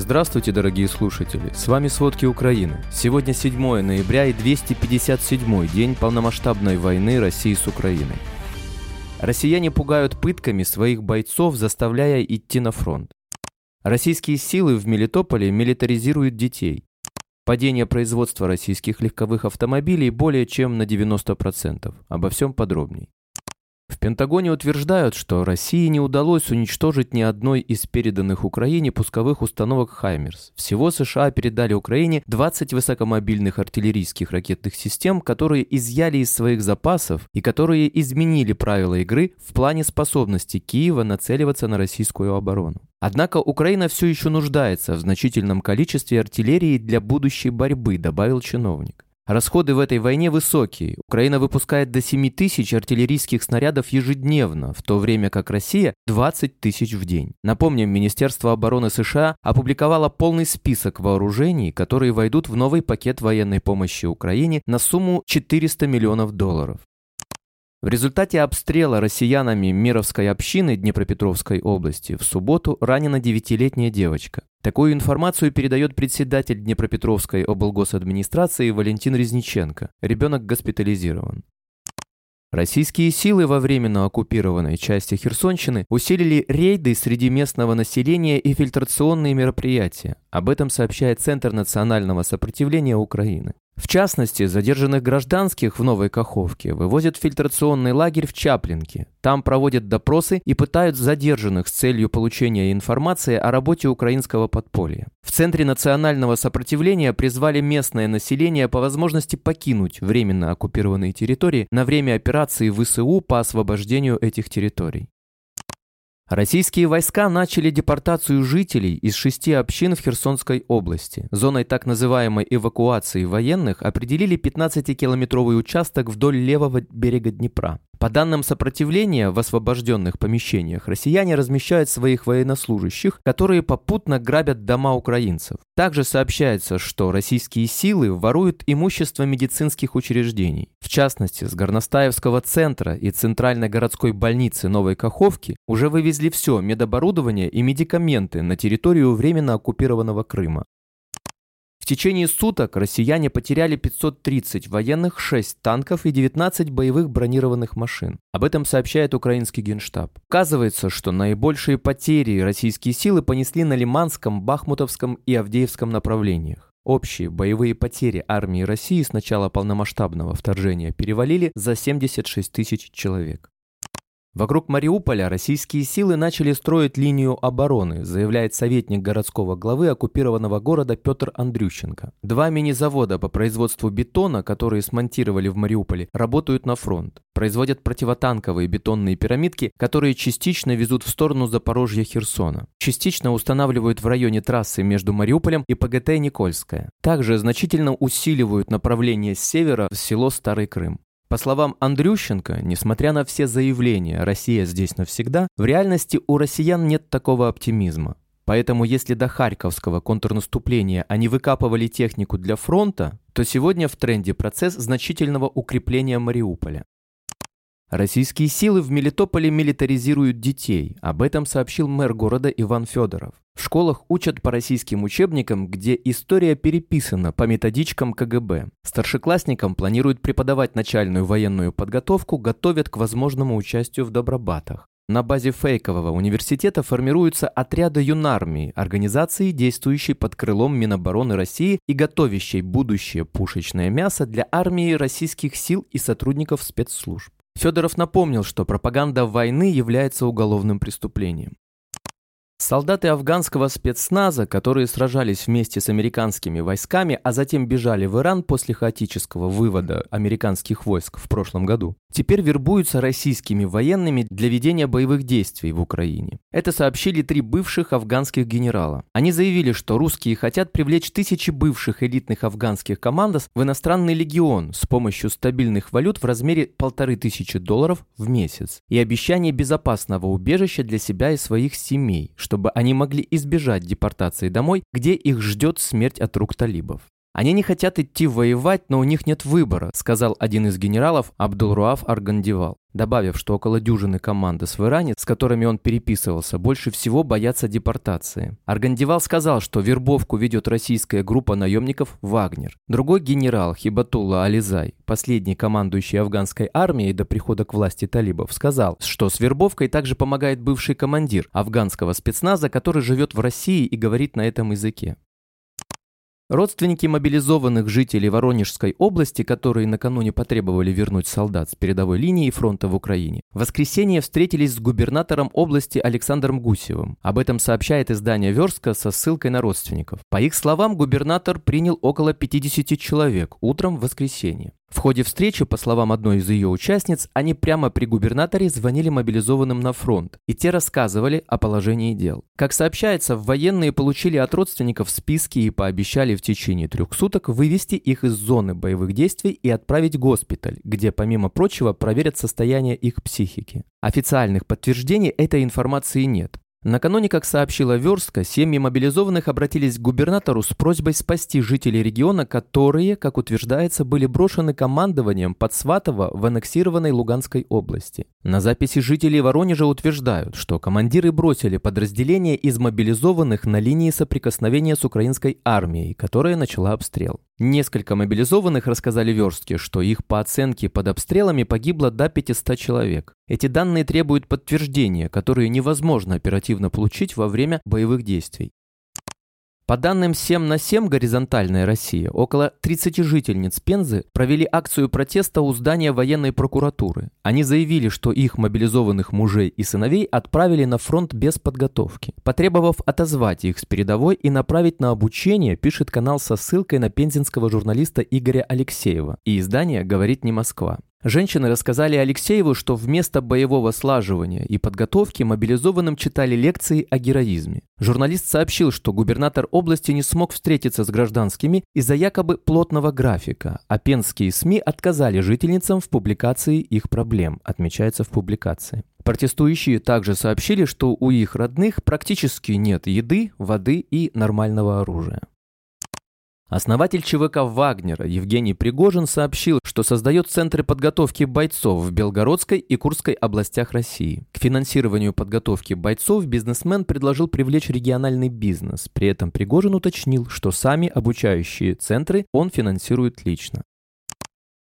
Здравствуйте, дорогие слушатели! С вами «Сводки Украины». Сегодня 7 ноября и 257 день полномасштабной войны России с Украиной. Россияне пугают пытками своих бойцов, заставляя идти на фронт. Российские силы в Мелитополе милитаризируют детей. Падение производства российских легковых автомобилей более чем на 90%. Обо всем подробней. Пентагоне утверждают, что России не удалось уничтожить ни одной из переданных Украине пусковых установок «Хаймерс». Всего США передали Украине 20 высокомобильных артиллерийских ракетных систем, которые изъяли из своих запасов и которые изменили правила игры в плане способности Киева нацеливаться на российскую оборону. Однако Украина все еще нуждается в значительном количестве артиллерии для будущей борьбы, добавил чиновник. Расходы в этой войне высокие. Украина выпускает до 7 тысяч артиллерийских снарядов ежедневно, в то время как Россия – 20 тысяч в день. Напомним, Министерство обороны США опубликовало полный список вооружений, которые войдут в новый пакет военной помощи Украине на сумму 400 миллионов долларов. В результате обстрела россиянами Мировской общины Днепропетровской области в субботу ранена девятилетняя девочка. Такую информацию передает председатель Днепропетровской облгосадминистрации Валентин Резниченко. Ребенок госпитализирован. Российские силы во временно оккупированной части Херсонщины усилили рейды среди местного населения и фильтрационные мероприятия. Об этом сообщает Центр национального сопротивления Украины. В частности, задержанных гражданских в Новой Каховке вывозят в фильтрационный лагерь в Чаплинке. Там проводят допросы и пытают задержанных с целью получения информации о работе украинского подполья. В Центре национального сопротивления призвали местное население по возможности покинуть временно оккупированные территории на время операции ВСУ по освобождению этих территорий. Российские войска начали депортацию жителей из шести общин в Херсонской области. Зоной так называемой эвакуации военных определили 15-километровый участок вдоль левого берега Днепра. По данным сопротивления, в освобожденных помещениях россияне размещают своих военнослужащих, которые попутно грабят дома украинцев. Также сообщается, что российские силы воруют имущество медицинских учреждений. В частности, с Горностаевского центра и Центральной городской больницы Новой Каховки уже вывезли все медоборудование и медикаменты на территорию временно оккупированного Крыма течение суток россияне потеряли 530 военных, 6 танков и 19 боевых бронированных машин. Об этом сообщает украинский генштаб. Оказывается, что наибольшие потери российские силы понесли на Лиманском, Бахмутовском и Авдеевском направлениях. Общие боевые потери армии России с начала полномасштабного вторжения перевалили за 76 тысяч человек. Вокруг Мариуполя российские силы начали строить линию обороны, заявляет советник городского главы оккупированного города Петр Андрющенко. Два мини-завода по производству бетона, которые смонтировали в Мариуполе, работают на фронт. Производят противотанковые бетонные пирамидки, которые частично везут в сторону Запорожья-Херсона. Частично устанавливают в районе трассы между Мариуполем и ПГТ Никольская. Также значительно усиливают направление с севера в село Старый Крым. По словам Андрющенко, несмотря на все заявления «Россия здесь навсегда», в реальности у россиян нет такого оптимизма. Поэтому если до Харьковского контрнаступления они выкапывали технику для фронта, то сегодня в тренде процесс значительного укрепления Мариуполя. Российские силы в Мелитополе милитаризируют детей. Об этом сообщил мэр города Иван Федоров. В школах учат по российским учебникам, где история переписана по методичкам КГБ. Старшеклассникам планируют преподавать начальную военную подготовку, готовят к возможному участию в добробатах. На базе фейкового университета формируются отряды юнармии, организации, действующей под крылом Минобороны России и готовящей будущее пушечное мясо для армии российских сил и сотрудников спецслужб. Федоров напомнил, что пропаганда войны является уголовным преступлением. Солдаты афганского спецназа, которые сражались вместе с американскими войсками, а затем бежали в Иран после хаотического вывода американских войск в прошлом году, теперь вербуются российскими военными для ведения боевых действий в Украине. Это сообщили три бывших афганских генерала. Они заявили, что русские хотят привлечь тысячи бывших элитных афганских командос в иностранный легион с помощью стабильных валют в размере полторы тысячи долларов в месяц и обещание безопасного убежища для себя и своих семей, чтобы они могли избежать депортации домой, где их ждет смерть от рук талибов. Они не хотят идти воевать, но у них нет выбора, сказал один из генералов Абдулруаф Аргандивал, добавив, что около дюжины команды в Иране, с которыми он переписывался, больше всего боятся депортации. Аргандивал сказал, что вербовку ведет российская группа наемников «Вагнер». Другой генерал Хибатулла Ализай, последний командующий афганской армией до прихода к власти талибов, сказал, что с вербовкой также помогает бывший командир афганского спецназа, который живет в России и говорит на этом языке. Родственники мобилизованных жителей Воронежской области, которые накануне потребовали вернуть солдат с передовой линии фронта в Украине, в воскресенье встретились с губернатором области Александром Гусевым. Об этом сообщает издание «Верстка» со ссылкой на родственников. По их словам, губернатор принял около 50 человек утром в воскресенье. В ходе встречи, по словам одной из ее участниц, они прямо при губернаторе звонили мобилизованным на фронт, и те рассказывали о положении дел. Как сообщается, военные получили от родственников списки и пообещали в течение трех суток вывести их из зоны боевых действий и отправить в госпиталь, где, помимо прочего, проверят состояние их психики. Официальных подтверждений этой информации нет. Накануне, как сообщила Верстка, семьи мобилизованных обратились к губернатору с просьбой спасти жителей региона, которые, как утверждается, были брошены командованием под Сватово в аннексированной Луганской области. На записи жителей Воронежа утверждают, что командиры бросили подразделения из мобилизованных на линии соприкосновения с украинской армией, которая начала обстрел. Несколько мобилизованных рассказали Верстке, что их по оценке под обстрелами погибло до 500 человек. Эти данные требуют подтверждения, которые невозможно оперативно получить во время боевых действий. По данным 7 на 7 «Горизонтальная Россия», около 30 жительниц Пензы провели акцию протеста у здания военной прокуратуры. Они заявили, что их мобилизованных мужей и сыновей отправили на фронт без подготовки. Потребовав отозвать их с передовой и направить на обучение, пишет канал со ссылкой на пензенского журналиста Игоря Алексеева. И издание «Говорит не Москва». Женщины рассказали Алексееву, что вместо боевого слаживания и подготовки мобилизованным читали лекции о героизме. Журналист сообщил, что губернатор области не смог встретиться с гражданскими из-за якобы плотного графика, а пенские СМИ отказали жительницам в публикации их проблем, отмечается в публикации. Протестующие также сообщили, что у их родных практически нет еды, воды и нормального оружия. Основатель ЧВК «Вагнера» Евгений Пригожин сообщил, что создает центры подготовки бойцов в Белгородской и Курской областях России. К финансированию подготовки бойцов бизнесмен предложил привлечь региональный бизнес. При этом Пригожин уточнил, что сами обучающие центры он финансирует лично.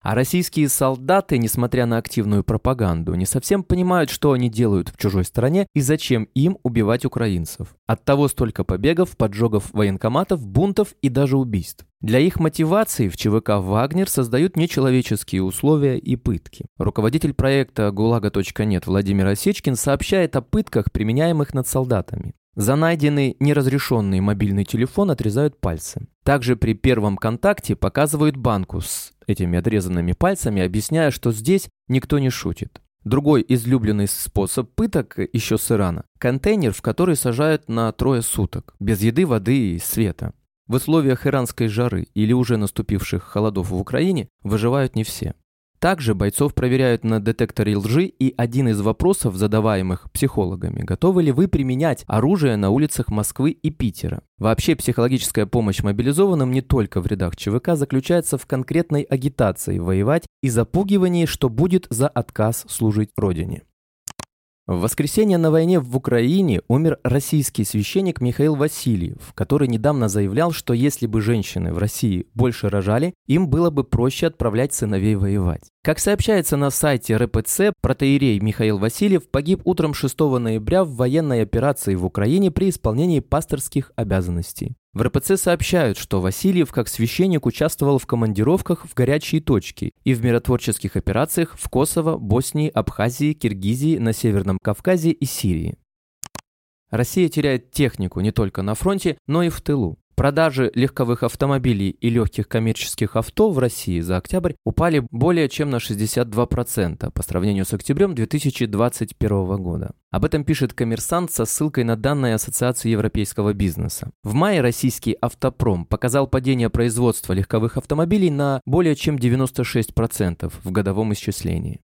А российские солдаты, несмотря на активную пропаганду, не совсем понимают, что они делают в чужой стране и зачем им убивать украинцев. Оттого столько побегов, поджогов военкоматов, бунтов и даже убийств. Для их мотивации в ЧВК «Вагнер» создают нечеловеческие условия и пытки. Руководитель проекта «ГУЛАГа.нет» Владимир Осечкин сообщает о пытках, применяемых над солдатами. За найденный неразрешенный мобильный телефон отрезают пальцы. Также при первом контакте показывают банку с этими отрезанными пальцами, объясняя, что здесь никто не шутит. Другой излюбленный способ пыток еще с Ирана – контейнер, в который сажают на трое суток, без еды, воды и света. В условиях иранской жары или уже наступивших холодов в Украине выживают не все. Также бойцов проверяют на детекторе лжи, и один из вопросов, задаваемых психологами, готовы ли вы применять оружие на улицах Москвы и Питера. Вообще психологическая помощь мобилизованным не только в рядах ЧВК заключается в конкретной агитации воевать и запугивании, что будет за отказ служить Родине. В воскресенье на войне в Украине умер российский священник Михаил Васильев, который недавно заявлял, что если бы женщины в России больше рожали, им было бы проще отправлять сыновей воевать. Как сообщается на сайте РПЦ, протеерей Михаил Васильев погиб утром 6 ноября в военной операции в Украине при исполнении пасторских обязанностей. В РПЦ сообщают, что Васильев как священник участвовал в командировках в горячие точки и в миротворческих операциях в Косово, Боснии, Абхазии, Киргизии, на Северном Кавказе и Сирии. Россия теряет технику не только на фронте, но и в тылу. Продажи легковых автомобилей и легких коммерческих авто в России за октябрь упали более чем на 62% по сравнению с октябрем 2021 года. Об этом пишет коммерсант со ссылкой на данные Ассоциации европейского бизнеса. В мае российский автопром показал падение производства легковых автомобилей на более чем 96% в годовом исчислении.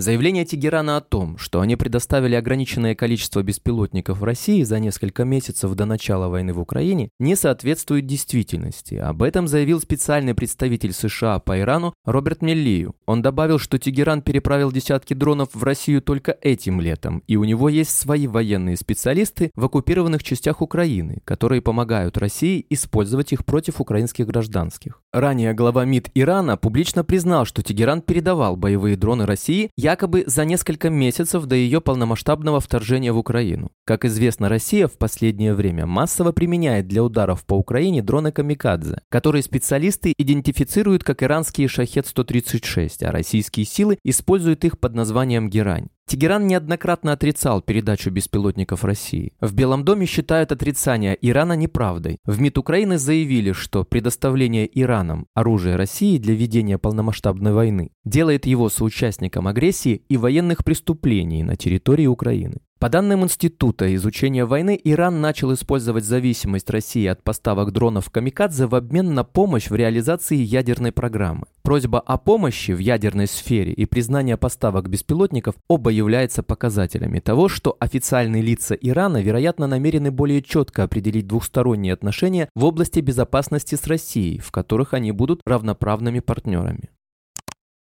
Заявление Тегерана о том, что они предоставили ограниченное количество беспилотников в России за несколько месяцев до начала войны в Украине, не соответствует действительности. Об этом заявил специальный представитель США по Ирану Роберт Меллию. Он добавил, что Тегеран переправил десятки дронов в Россию только этим летом, и у него есть свои военные специалисты в оккупированных частях Украины, которые помогают России использовать их против украинских гражданских. Ранее глава МИД Ирана публично признал, что Тегеран передавал боевые дроны России якобы за несколько месяцев до ее полномасштабного вторжения в Украину. Как известно, Россия в последнее время массово применяет для ударов по Украине дроны «Камикадзе», которые специалисты идентифицируют как иранские «Шахет-136», а российские силы используют их под названием «Герань». Тегеран неоднократно отрицал передачу беспилотников России. В Белом доме считают отрицание Ирана неправдой. В МИД Украины заявили, что предоставление Ираном оружия России для ведения полномасштабной войны делает его соучастником агрессии и военных преступлений на территории Украины. По данным Института изучения войны, Иран начал использовать зависимость России от поставок дронов «Камикадзе» в обмен на помощь в реализации ядерной программы. Просьба о помощи в ядерной сфере и признание поставок беспилотников оба являются показателями того, что официальные лица Ирана, вероятно, намерены более четко определить двухсторонние отношения в области безопасности с Россией, в которых они будут равноправными партнерами.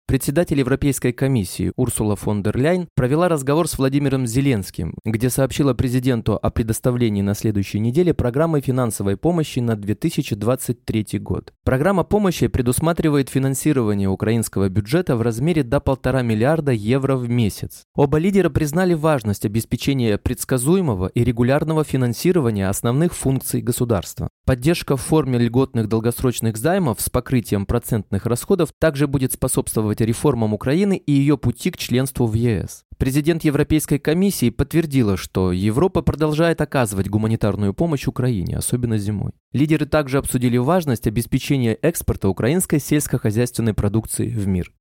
Председатель Европейской комиссии Урсула фон дер Ляйн провела разговор с Владимиром Зеленским, где сообщила президенту о предоставлении на следующей неделе программы финансовой помощи на 2023 год. Программа помощи предусматривает финансирование украинского бюджета в размере до полтора миллиарда евро в месяц. Оба лидера признали важность обеспечения предсказуемого и регулярного финансирования основных функций государства. Поддержка в форме льготных долгосрочных займов с покрытием процентных расходов также будет способствовать реформам Украины и ее пути к членству в ЕС. Президент Европейской комиссии подтвердила, что Европа продолжает оказывать гуманитарную помощь Украине, особенно зимой. Лидеры также обсудили важность обеспечения экспорта украинской сельскохозяйственной продукции в мир.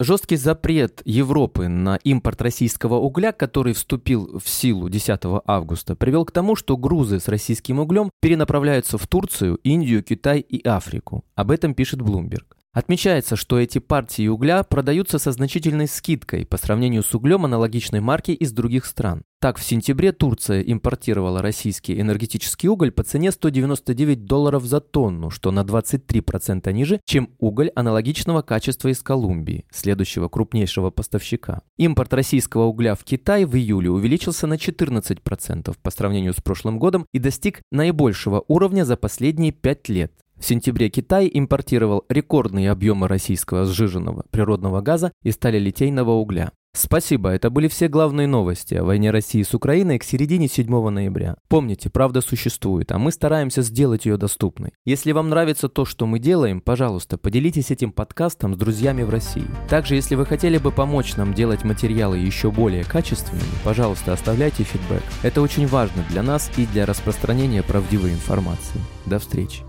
Жесткий запрет Европы на импорт российского угля, который вступил в силу 10 августа, привел к тому, что грузы с российским углем перенаправляются в Турцию, Индию, Китай и Африку. Об этом пишет Bloomberg. Отмечается, что эти партии угля продаются со значительной скидкой по сравнению с углем аналогичной марки из других стран. Так, в сентябре Турция импортировала российский энергетический уголь по цене 199 долларов за тонну, что на 23% ниже, чем уголь аналогичного качества из Колумбии, следующего крупнейшего поставщика. Импорт российского угля в Китай в июле увеличился на 14% по сравнению с прошлым годом и достиг наибольшего уровня за последние 5 лет. В сентябре Китай импортировал рекордные объемы российского сжиженного природного газа и сталелитейного угля. Спасибо, это были все главные новости о войне России с Украиной к середине 7 ноября. Помните, правда существует, а мы стараемся сделать ее доступной. Если вам нравится то, что мы делаем, пожалуйста, поделитесь этим подкастом с друзьями в России. Также, если вы хотели бы помочь нам делать материалы еще более качественными, пожалуйста, оставляйте фидбэк. Это очень важно для нас и для распространения правдивой информации. До встречи.